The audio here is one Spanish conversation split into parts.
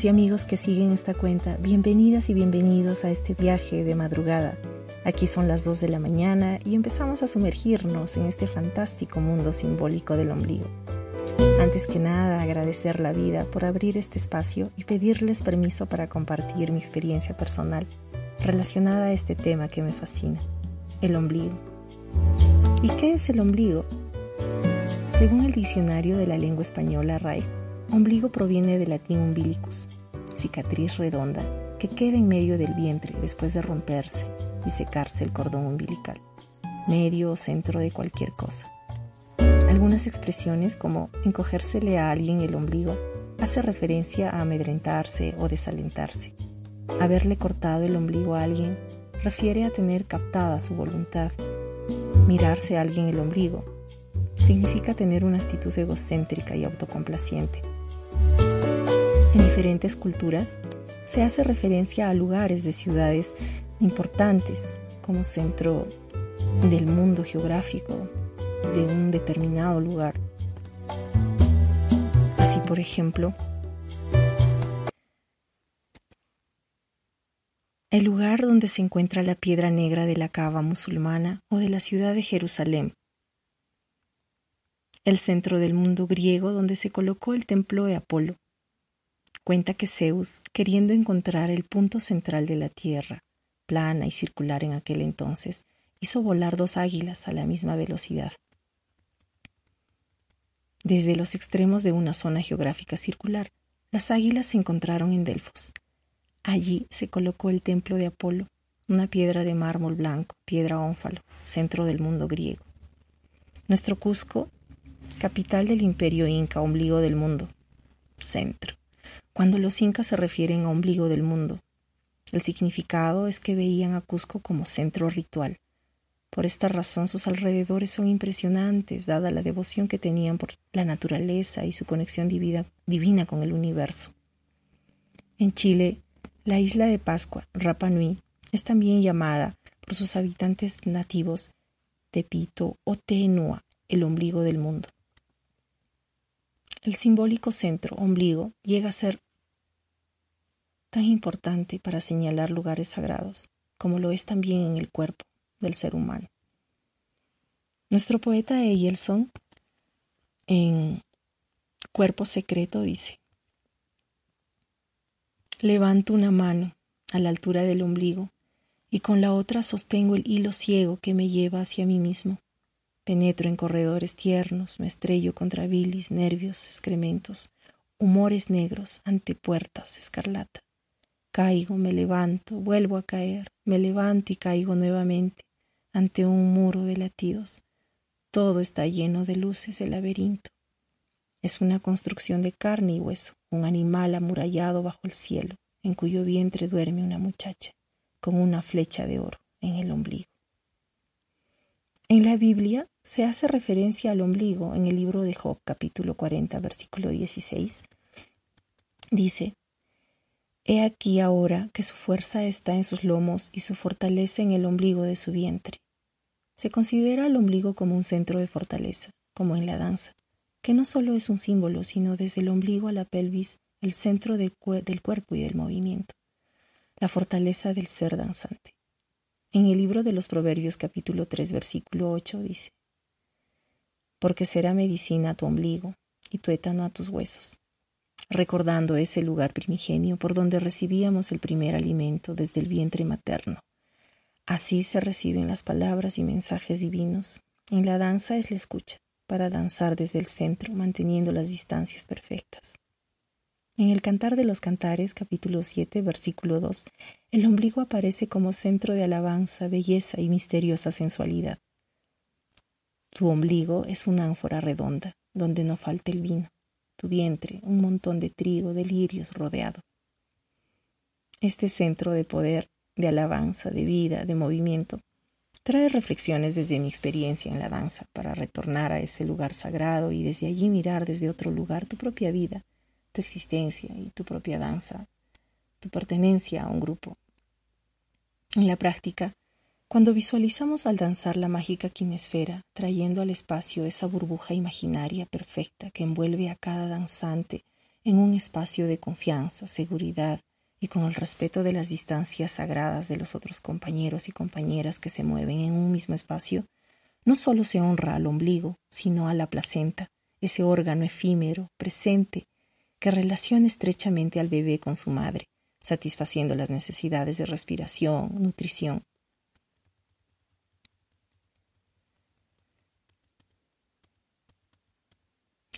Y amigos que siguen esta cuenta, bienvenidas y bienvenidos a este viaje de madrugada. Aquí son las 2 de la mañana y empezamos a sumergirnos en este fantástico mundo simbólico del ombligo. Antes que nada, agradecer la vida por abrir este espacio y pedirles permiso para compartir mi experiencia personal relacionada a este tema que me fascina, el ombligo. ¿Y qué es el ombligo? Según el diccionario de la lengua española RAE, Ombligo proviene del latín umbilicus, cicatriz redonda que queda en medio del vientre después de romperse y secarse el cordón umbilical, medio o centro de cualquier cosa. Algunas expresiones como encogérsele a alguien el ombligo hace referencia a amedrentarse o desalentarse. Haberle cortado el ombligo a alguien refiere a tener captada su voluntad. Mirarse a alguien el ombligo significa tener una actitud egocéntrica y autocomplaciente en diferentes culturas se hace referencia a lugares de ciudades importantes como centro del mundo geográfico de un determinado lugar. Así, por ejemplo, el lugar donde se encuentra la piedra negra de la cava musulmana o de la ciudad de Jerusalén, el centro del mundo griego donde se colocó el templo de Apolo, Cuenta que Zeus, queriendo encontrar el punto central de la Tierra, plana y circular en aquel entonces, hizo volar dos águilas a la misma velocidad. Desde los extremos de una zona geográfica circular, las águilas se encontraron en Delfos. Allí se colocó el templo de Apolo, una piedra de mármol blanco, piedra ónfalo, centro del mundo griego. Nuestro Cusco, capital del imperio inca, ombligo del mundo, centro cuando los incas se refieren a ombligo del mundo. El significado es que veían a Cusco como centro ritual. Por esta razón sus alrededores son impresionantes, dada la devoción que tenían por la naturaleza y su conexión divina, divina con el universo. En Chile, la isla de Pascua, Rapa Nui, es también llamada por sus habitantes nativos Tepito o Tenua, el ombligo del mundo. El simbólico centro, ombligo, llega a ser tan importante para señalar lugares sagrados, como lo es también en el cuerpo del ser humano. Nuestro poeta Eyelson, en Cuerpo Secreto, dice, Levanto una mano a la altura del ombligo y con la otra sostengo el hilo ciego que me lleva hacia mí mismo. Penetro en corredores tiernos, me estrello contra bilis, nervios, excrementos, humores negros ante puertas escarlata. Caigo, me levanto, vuelvo a caer, me levanto y caigo nuevamente ante un muro de latidos. Todo está lleno de luces el laberinto. Es una construcción de carne y hueso, un animal amurallado bajo el cielo, en cuyo vientre duerme una muchacha, con una flecha de oro en el ombligo. En la Biblia se hace referencia al ombligo en el libro de Job capítulo 40 versículo 16. Dice, He aquí ahora que su fuerza está en sus lomos y su fortaleza en el ombligo de su vientre. Se considera el ombligo como un centro de fortaleza, como en la danza, que no solo es un símbolo, sino desde el ombligo a la pelvis, el centro del, cuerpo y del movimiento, la fortaleza del ser danzante. En el libro de los Proverbios capítulo 3 versículo 8 dice, Porque será medicina a tu ombligo y tuétano a tus huesos recordando ese lugar primigenio por donde recibíamos el primer alimento desde el vientre materno. Así se reciben las palabras y mensajes divinos. En la danza es la escucha, para danzar desde el centro, manteniendo las distancias perfectas. En el Cantar de los Cantares, capítulo 7, versículo 2, el ombligo aparece como centro de alabanza, belleza y misteriosa sensualidad. Tu ombligo es una ánfora redonda, donde no falta el vino tu vientre, un montón de trigo, de lirios rodeado. Este centro de poder, de alabanza, de vida, de movimiento, trae reflexiones desde mi experiencia en la danza para retornar a ese lugar sagrado y desde allí mirar desde otro lugar tu propia vida, tu existencia y tu propia danza, tu pertenencia a un grupo. En la práctica, cuando visualizamos al danzar la mágica quinesfera, trayendo al espacio esa burbuja imaginaria perfecta que envuelve a cada danzante en un espacio de confianza, seguridad y con el respeto de las distancias sagradas de los otros compañeros y compañeras que se mueven en un mismo espacio, no solo se honra al ombligo, sino a la placenta, ese órgano efímero, presente, que relaciona estrechamente al bebé con su madre, satisfaciendo las necesidades de respiración, nutrición.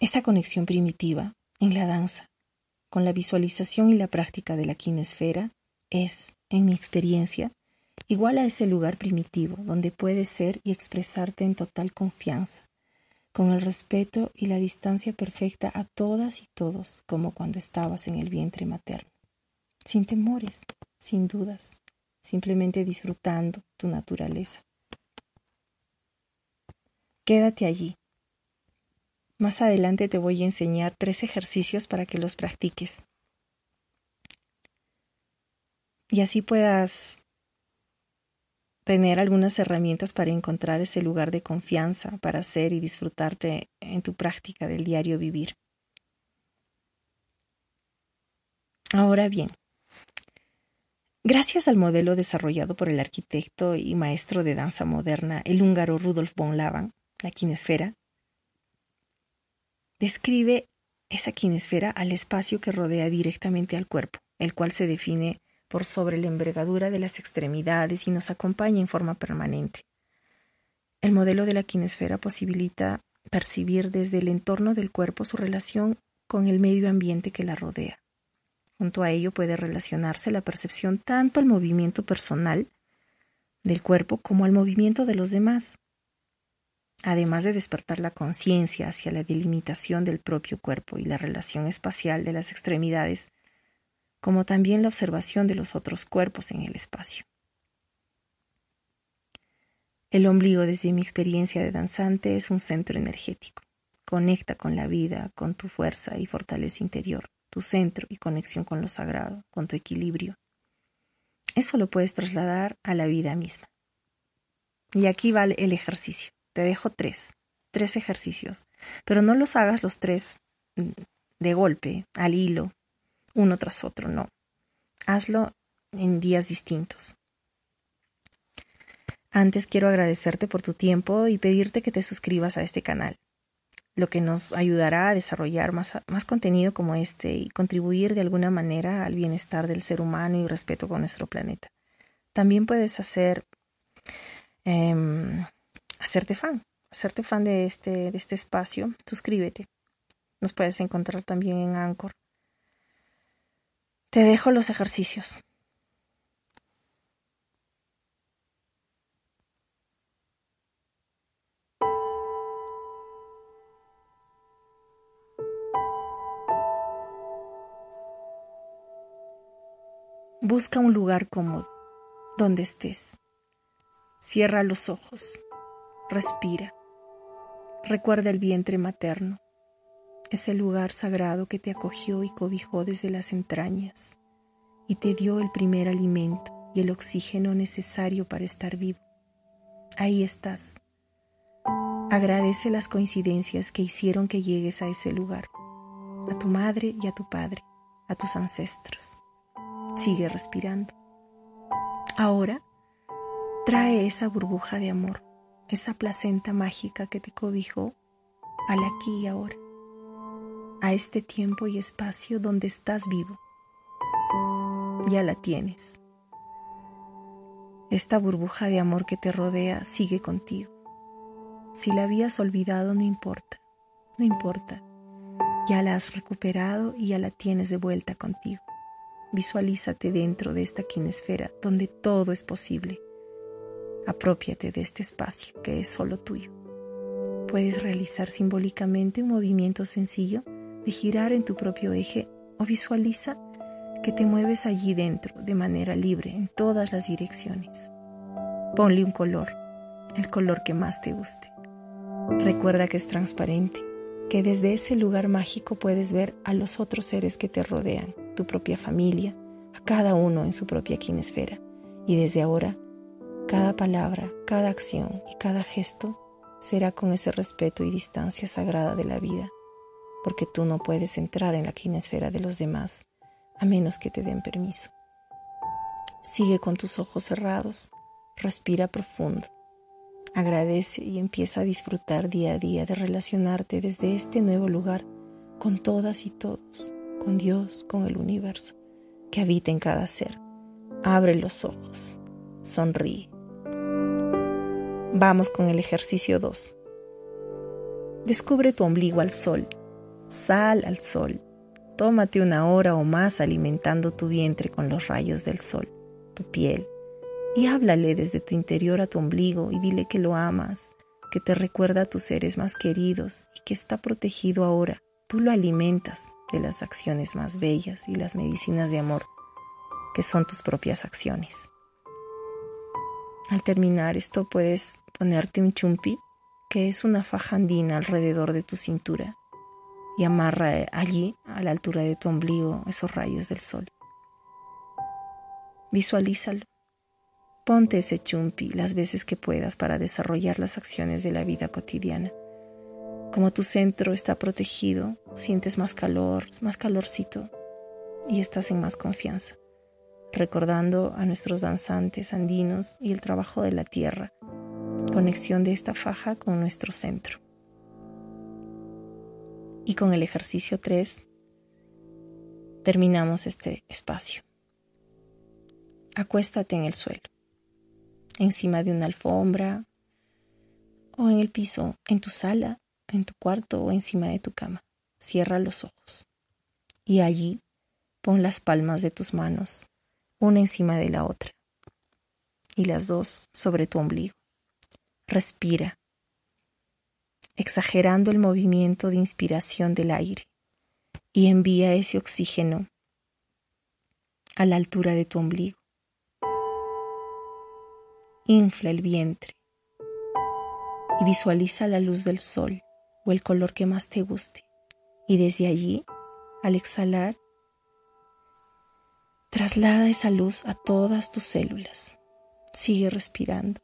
Esa conexión primitiva en la danza, con la visualización y la práctica de la quinesfera, es, en mi experiencia, igual a ese lugar primitivo donde puedes ser y expresarte en total confianza, con el respeto y la distancia perfecta a todas y todos, como cuando estabas en el vientre materno, sin temores, sin dudas, simplemente disfrutando tu naturaleza. Quédate allí. Más adelante te voy a enseñar tres ejercicios para que los practiques. Y así puedas tener algunas herramientas para encontrar ese lugar de confianza para hacer y disfrutarte en tu práctica del diario vivir. Ahora bien, gracias al modelo desarrollado por el arquitecto y maestro de danza moderna, el húngaro Rudolf von Laban, la quinesfera, describe esa quinesfera al espacio que rodea directamente al cuerpo, el cual se define por sobre la envergadura de las extremidades y nos acompaña en forma permanente. El modelo de la quinesfera posibilita percibir desde el entorno del cuerpo su relación con el medio ambiente que la rodea. Junto a ello puede relacionarse la percepción tanto al movimiento personal del cuerpo como al movimiento de los demás, además de despertar la conciencia hacia la delimitación del propio cuerpo y la relación espacial de las extremidades como también la observación de los otros cuerpos en el espacio. El ombligo, desde mi experiencia de danzante, es un centro energético. Conecta con la vida, con tu fuerza y fortaleza interior, tu centro y conexión con lo sagrado, con tu equilibrio. Eso lo puedes trasladar a la vida misma. Y aquí va el ejercicio. Te dejo tres, tres ejercicios, pero no los hagas los tres mm, de golpe, al hilo, uno tras otro, no. Hazlo en días distintos. Antes quiero agradecerte por tu tiempo y pedirte que te suscribas a este canal, lo que nos ayudará a desarrollar más, más contenido como este y contribuir de alguna manera al bienestar del ser humano y respeto con nuestro planeta. También puedes hacer em, hacerte fan, hacerte fan de este, de este espacio. Suscríbete. Nos puedes encontrar también en Anchor. Te dejo los ejercicios. Busca un lugar cómodo, donde estés. Cierra los ojos, respira. Recuerda el vientre materno ese lugar sagrado que te acogió y cobijó desde las entrañas y te dio el primer alimento y el oxígeno necesario para estar vivo. Ahí estás. Agradece las coincidencias que hicieron que llegues a ese lugar, a tu madre y a tu padre, a tus ancestros. Sigue respirando. Ahora, trae esa burbuja de amor, esa placenta mágica que te cobijó al aquí y ahora a este tiempo y espacio donde estás vivo. Ya la tienes. Esta burbuja de amor que te rodea sigue contigo. Si la habías olvidado, no importa, no importa. Ya la has recuperado y ya la tienes de vuelta contigo. Visualízate dentro de esta quinesfera donde todo es posible. Apropiate de este espacio que es solo tuyo. Puedes realizar simbólicamente un movimiento sencillo de girar en tu propio eje o visualiza que te mueves allí dentro de manera libre en todas las direcciones. Ponle un color, el color que más te guste. Recuerda que es transparente, que desde ese lugar mágico puedes ver a los otros seres que te rodean, tu propia familia, a cada uno en su propia quinesfera. Y desde ahora, cada palabra, cada acción y cada gesto será con ese respeto y distancia sagrada de la vida porque tú no puedes entrar en la quinesfera de los demás a menos que te den permiso. Sigue con tus ojos cerrados, respira profundo, agradece y empieza a disfrutar día a día de relacionarte desde este nuevo lugar con todas y todos, con Dios, con el universo, que habita en cada ser. Abre los ojos, sonríe. Vamos con el ejercicio 2. Descubre tu ombligo al sol. Sal al sol. Tómate una hora o más alimentando tu vientre con los rayos del sol, tu piel, y háblale desde tu interior a tu ombligo y dile que lo amas, que te recuerda a tus seres más queridos y que está protegido ahora. Tú lo alimentas de las acciones más bellas y las medicinas de amor, que son tus propias acciones. Al terminar esto puedes ponerte un chumpi, que es una faja andina alrededor de tu cintura, y amarra allí, a la altura de tu ombligo, esos rayos del sol. Visualízalo. Ponte ese chumpi las veces que puedas para desarrollar las acciones de la vida cotidiana. Como tu centro está protegido, sientes más calor, más calorcito y estás en más confianza, recordando a nuestros danzantes andinos y el trabajo de la tierra, conexión de esta faja con nuestro centro. Y con el ejercicio 3 terminamos este espacio. Acuéstate en el suelo, encima de una alfombra o en el piso, en tu sala en tu cuarto o encima de tu cama. Cierra los ojos. Y allí pon las palmas de tus manos, una encima de la otra, y las dos sobre tu ombligo. Respira, exagerando el movimiento de inspiración del aire, y envía ese oxígeno a la altura de tu ombligo. Infla el vientre y visualiza la luz del sol o el color que más te guste. Y desde allí, al exhalar, traslada esa luz a todas tus células. Sigue respirando.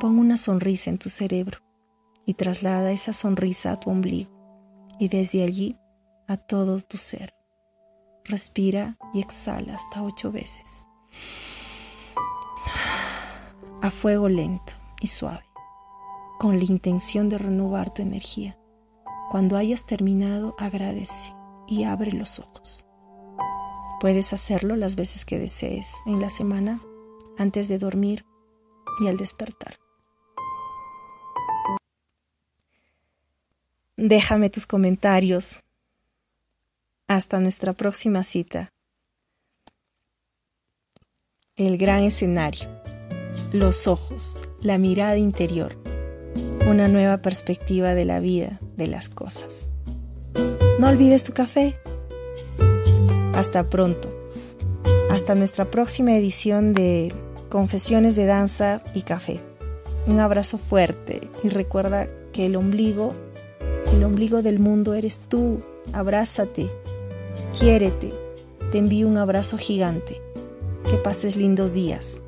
Pon una sonrisa en tu cerebro y traslada esa sonrisa a tu ombligo y desde allí a todo tu ser. Respira y exhala hasta ocho veces. A fuego lento y suave con la intención de renovar tu energía. Cuando hayas terminado, agradece y abre los ojos. Puedes hacerlo las veces que desees en la semana, antes de dormir y al despertar. Déjame tus comentarios. Hasta nuestra próxima cita. El gran escenario. Los ojos, la mirada interior una nueva perspectiva de la vida, de las cosas. No olvides tu café. Hasta pronto. Hasta nuestra próxima edición de Confesiones de Danza y Café. Un abrazo fuerte y recuerda que el ombligo, el ombligo del mundo eres tú. Abrázate, quiérete. Te envío un abrazo gigante. Que pases lindos días.